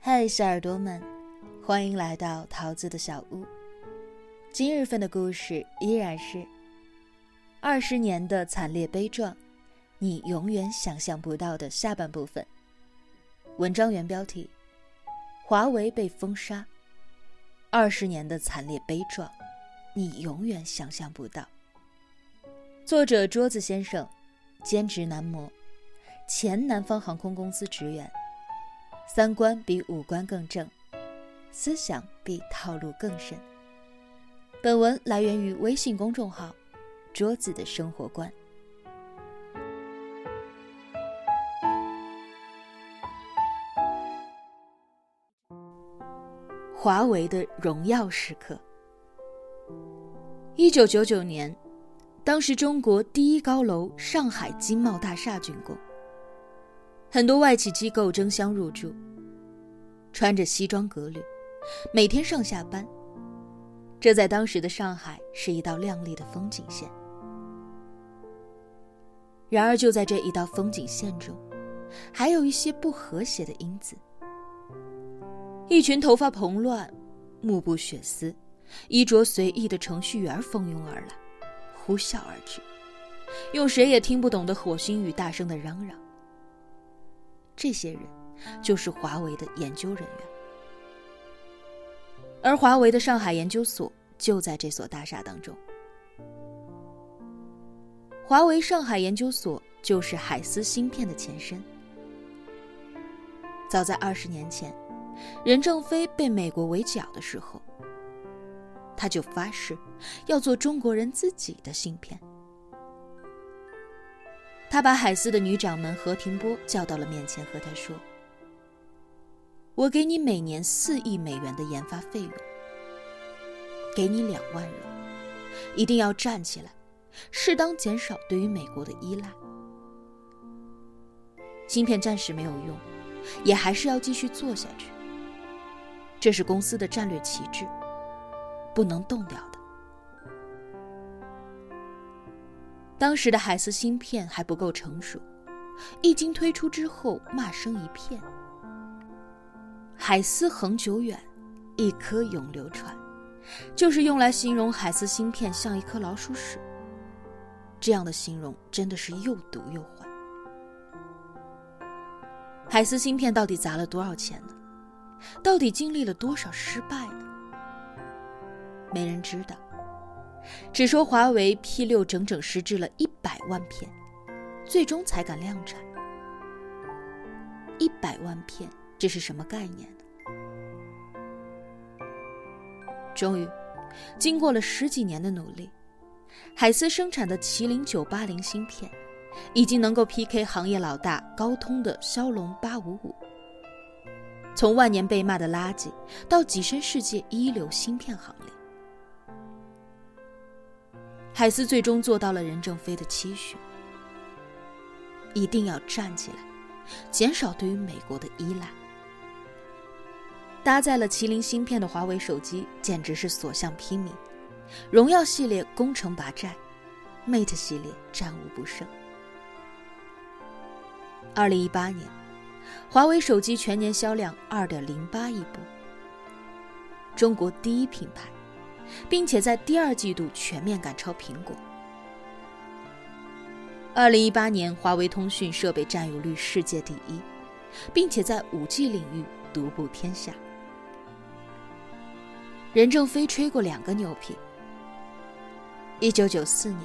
嗨，小耳朵们，欢迎来到桃子的小屋。今日份的故事依然是二十年的惨烈悲壮，你永远想象不到的下半部分。文章原标题：华为被封杀，二十年的惨烈悲壮，你永远想象不到。作者桌子先生，兼职男模，前南方航空公司职员。三观比五官更正，思想比套路更深。本文来源于微信公众号“桌子的生活观”。华为的荣耀时刻。一九九九年，当时中国第一高楼上海金茂大厦竣工。很多外企机构争相入驻，穿着西装革履，每天上下班。这在当时的上海是一道亮丽的风景线。然而，就在这一道风景线中，还有一些不和谐的因子。一群头发蓬乱、目不血丝、衣着随意的程序员蜂拥而来，呼啸而至，用谁也听不懂的火星语大声的嚷嚷。这些人就是华为的研究人员，而华为的上海研究所就在这所大厦当中。华为上海研究所就是海思芯片的前身。早在二十年前，任正非被美国围剿的时候，他就发誓要做中国人自己的芯片。他把海思的女掌门何庭波叫到了面前，和他说：“我给你每年四亿美元的研发费用，给你两万人，一定要站起来，适当减少对于美国的依赖。芯片暂时没有用，也还是要继续做下去。这是公司的战略旗帜，不能动掉当时的海思芯片还不够成熟，一经推出之后，骂声一片。海思恒久远，一颗永流传，就是用来形容海思芯片像一颗老鼠屎。这样的形容真的是又毒又坏。海思芯片到底砸了多少钱呢？到底经历了多少失败呢？没人知道。只说华为 P 六整整实制了一百万片，最终才敢量产。一百万片，这是什么概念呢？终于，经过了十几年的努力，海思生产的麒麟九八零芯片，已经能够 PK 行业老大高通的骁龙八五五。从万年被骂的垃圾，到跻身世界一流芯片行列。海思最终做到了任正非的期许，一定要站起来，减少对于美国的依赖。搭载了麒麟芯片的华为手机简直是所向披靡，荣耀系列攻城拔寨，Mate 系列战无不胜。二零一八年，华为手机全年销量二点零八亿部，中国第一品牌。并且在第二季度全面赶超苹果。二零一八年，华为通讯设备占有率世界第一，并且在五 G 领域独步天下。任正非吹过两个牛皮。一九九四年，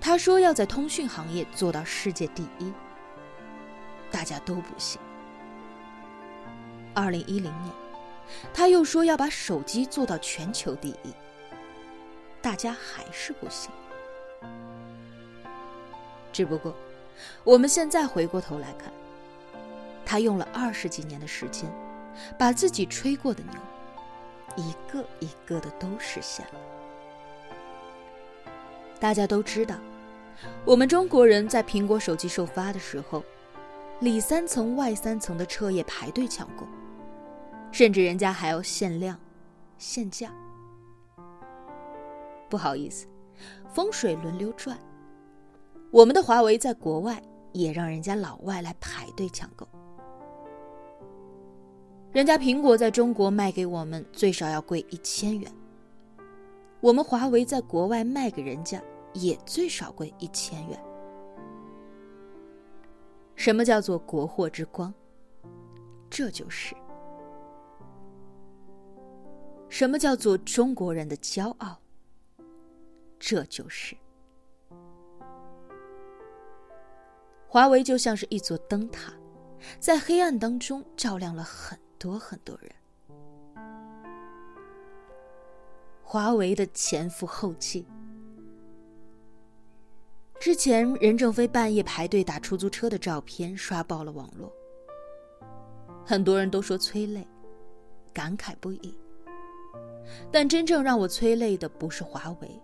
他说要在通讯行业做到世界第一，大家都不信。二零一零年。他又说要把手机做到全球第一，大家还是不信。只不过，我们现在回过头来看，他用了二十几年的时间，把自己吹过的牛，一个一个的都实现了。大家都知道，我们中国人在苹果手机首发的时候，里三层外三层的彻夜排队抢购。甚至人家还要限量、限价。不好意思，风水轮流转，我们的华为在国外也让人家老外来排队抢购。人家苹果在中国卖给我们最少要贵一千元，我们华为在国外卖给人家也最少贵一千元。什么叫做国货之光？这就是。什么叫做中国人的骄傲？这就是。华为就像是一座灯塔，在黑暗当中照亮了很多很多人。华为的前赴后继。之前任正非半夜排队打出租车的照片刷爆了网络，很多人都说催泪，感慨不已。但真正让我催泪的不是华为，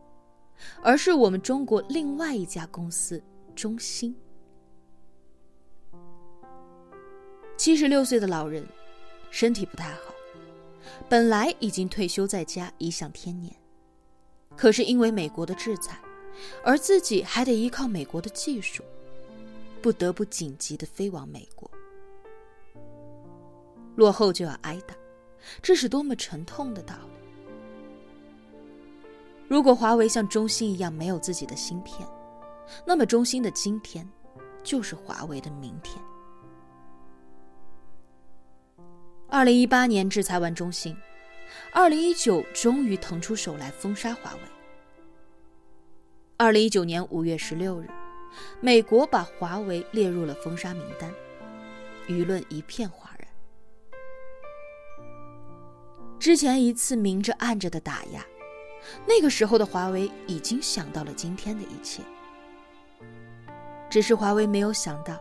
而是我们中国另外一家公司中兴。七十六岁的老人，身体不太好，本来已经退休在家颐享天年，可是因为美国的制裁，而自己还得依靠美国的技术，不得不紧急的飞往美国。落后就要挨打，这是多么沉痛的道理！如果华为像中兴一样没有自己的芯片，那么中兴的今天，就是华为的明天。二零一八年制裁完中兴，二零一九终于腾出手来封杀华为。二零一九年五月十六日，美国把华为列入了封杀名单，舆论一片哗然。之前一次明着暗着的打压，那个时候的华为已经想到了今天的一切，只是华为没有想到，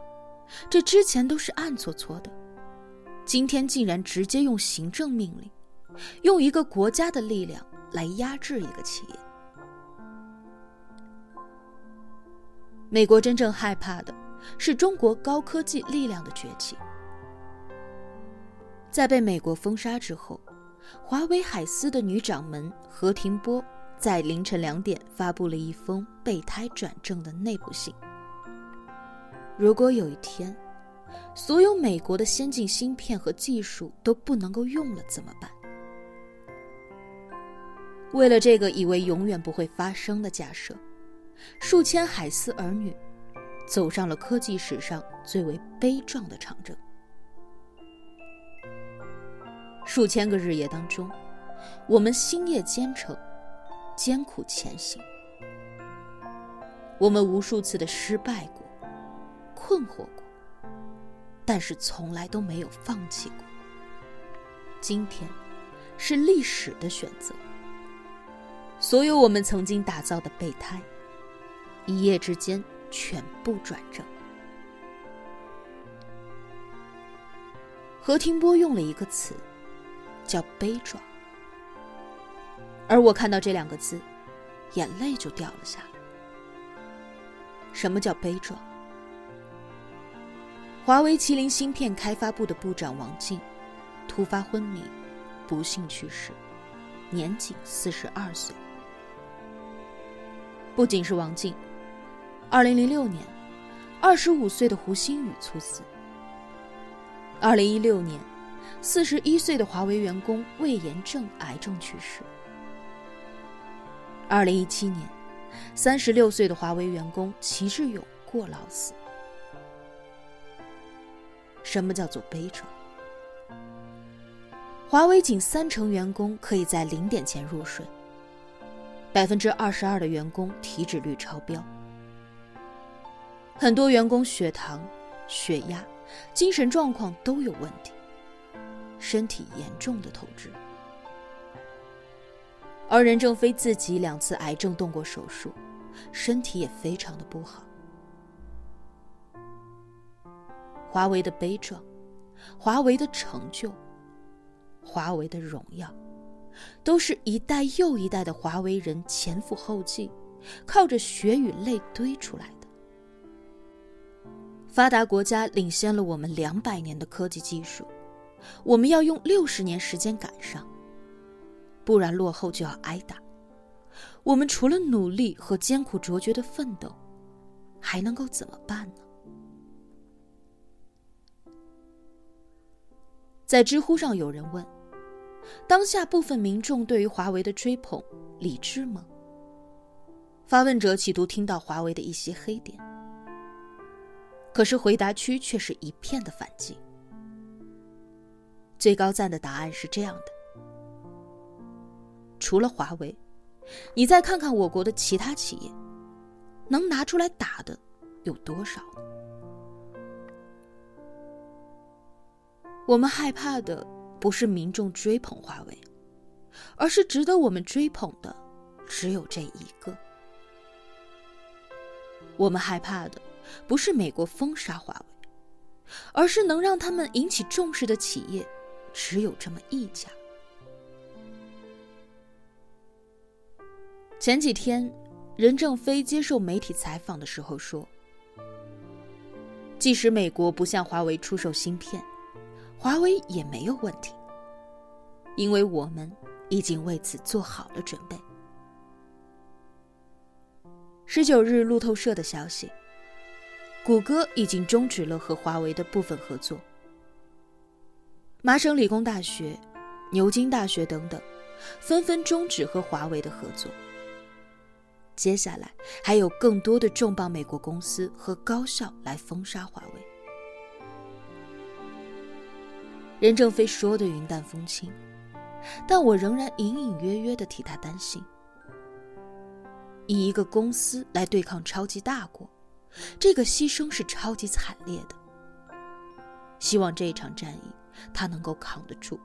这之前都是暗搓搓的。今天竟然直接用行政命令，用一个国家的力量来压制一个企业。美国真正害怕的是中国高科技力量的崛起。在被美国封杀之后，华为海思的女掌门何庭波在凌晨两点发布了一封备胎转正的内部信。如果有一天，所有美国的先进芯片和技术都不能够用了，怎么办？为了这个以为永远不会发生的假设，数千海思儿女走上了科技史上最为悲壮的长征。数千个日夜当中，我们星夜兼程，艰苦前行。我们无数次的失败过，困惑过。但是从来都没有放弃过。今天，是历史的选择。所有我们曾经打造的备胎，一夜之间全部转正。何庭波用了一个词，叫悲壮。而我看到这两个字，眼泪就掉了下来。什么叫悲壮？华为麒麟芯片开发部的部长王进突发昏迷，不幸去世，年仅四十二岁。不仅是王进，二零零六年，二十五岁的胡鑫宇猝死。二零一六年，四十一岁的华为员工魏延正癌症去世。二零一七年，三十六岁的华为员工齐志勇过劳死。什么叫做悲壮？华为仅三成员工可以在零点前入睡，百分之二十二的员工体脂率超标，很多员工血糖、血压、精神状况都有问题，身体严重的透支。而任正非自己两次癌症动过手术，身体也非常的不好。华为的悲壮，华为的成就，华为的荣耀，都是一代又一代的华为人前赴后继，靠着血与泪堆出来的。发达国家领先了我们两百年的科技技术，我们要用六十年时间赶上，不然落后就要挨打。我们除了努力和艰苦卓绝的奋斗，还能够怎么办呢？在知乎上有人问：当下部分民众对于华为的追捧理智吗？发问者企图听到华为的一些黑点，可是回答区却是一片的反击。最高赞的答案是这样的：除了华为，你再看看我国的其他企业，能拿出来打的有多少？我们害怕的不是民众追捧华为，而是值得我们追捧的只有这一个。我们害怕的不是美国封杀华为，而是能让他们引起重视的企业只有这么一家。前几天，任正非接受媒体采访的时候说：“即使美国不向华为出售芯片。”华为也没有问题，因为我们已经为此做好了准备。十九日，路透社的消息，谷歌已经终止了和华为的部分合作。麻省理工大学、牛津大学等等，纷纷终止和华为的合作。接下来，还有更多的重磅美国公司和高校来封杀华为。任正非说的云淡风轻，但我仍然隐隐约约的替他担心。以一个公司来对抗超级大国，这个牺牲是超级惨烈的。希望这一场战役他能够扛得住。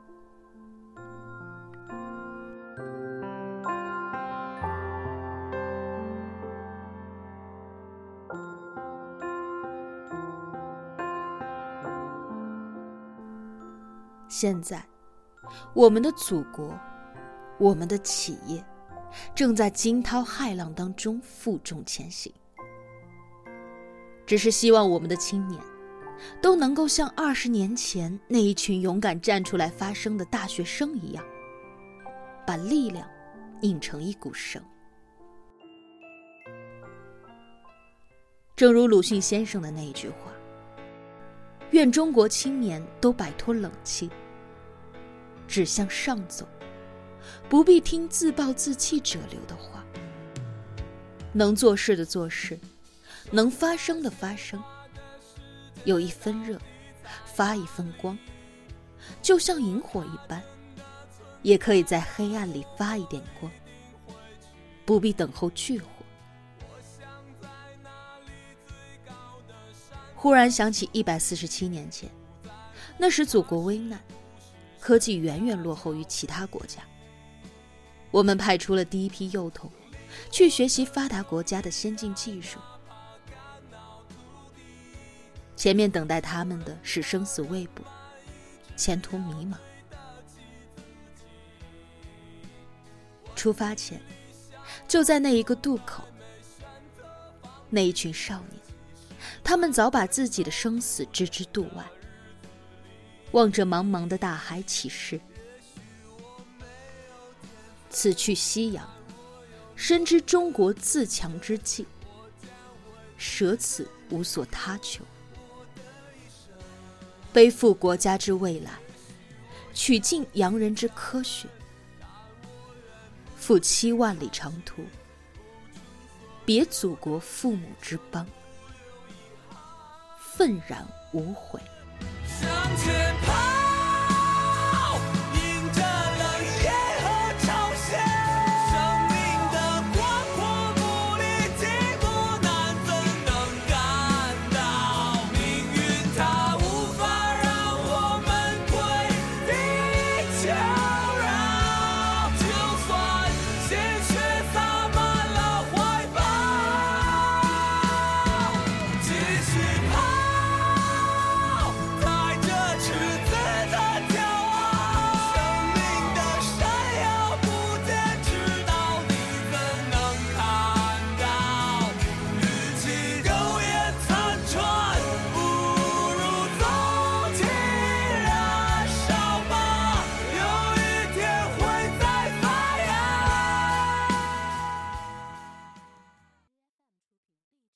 现在，我们的祖国，我们的企业，正在惊涛骇浪当中负重前行。只是希望我们的青年，都能够像二十年前那一群勇敢站出来发声的大学生一样，把力量拧成一股绳。正如鲁迅先生的那一句话：“愿中国青年都摆脱冷气。”只向上走，不必听自暴自弃者流的话。能做事的做事，能发声的发声。有一分热，发一分光，就像萤火一般，也可以在黑暗里发一点光。不必等候炬火。忽然想起一百四十七年前，那时祖国危难。科技远远落后于其他国家。我们派出了第一批幼童，去学习发达国家的先进技术。前面等待他们的是生死未卜，前途迷茫。出发前，就在那一个渡口，那一群少年，他们早把自己的生死置之度外。望着茫茫的大海起誓：此去夕阳，深知中国自强之计，舍此无所他求，背负国家之未来，取尽洋人之科学，赴七万里长途，别祖国父母之邦，愤然无悔。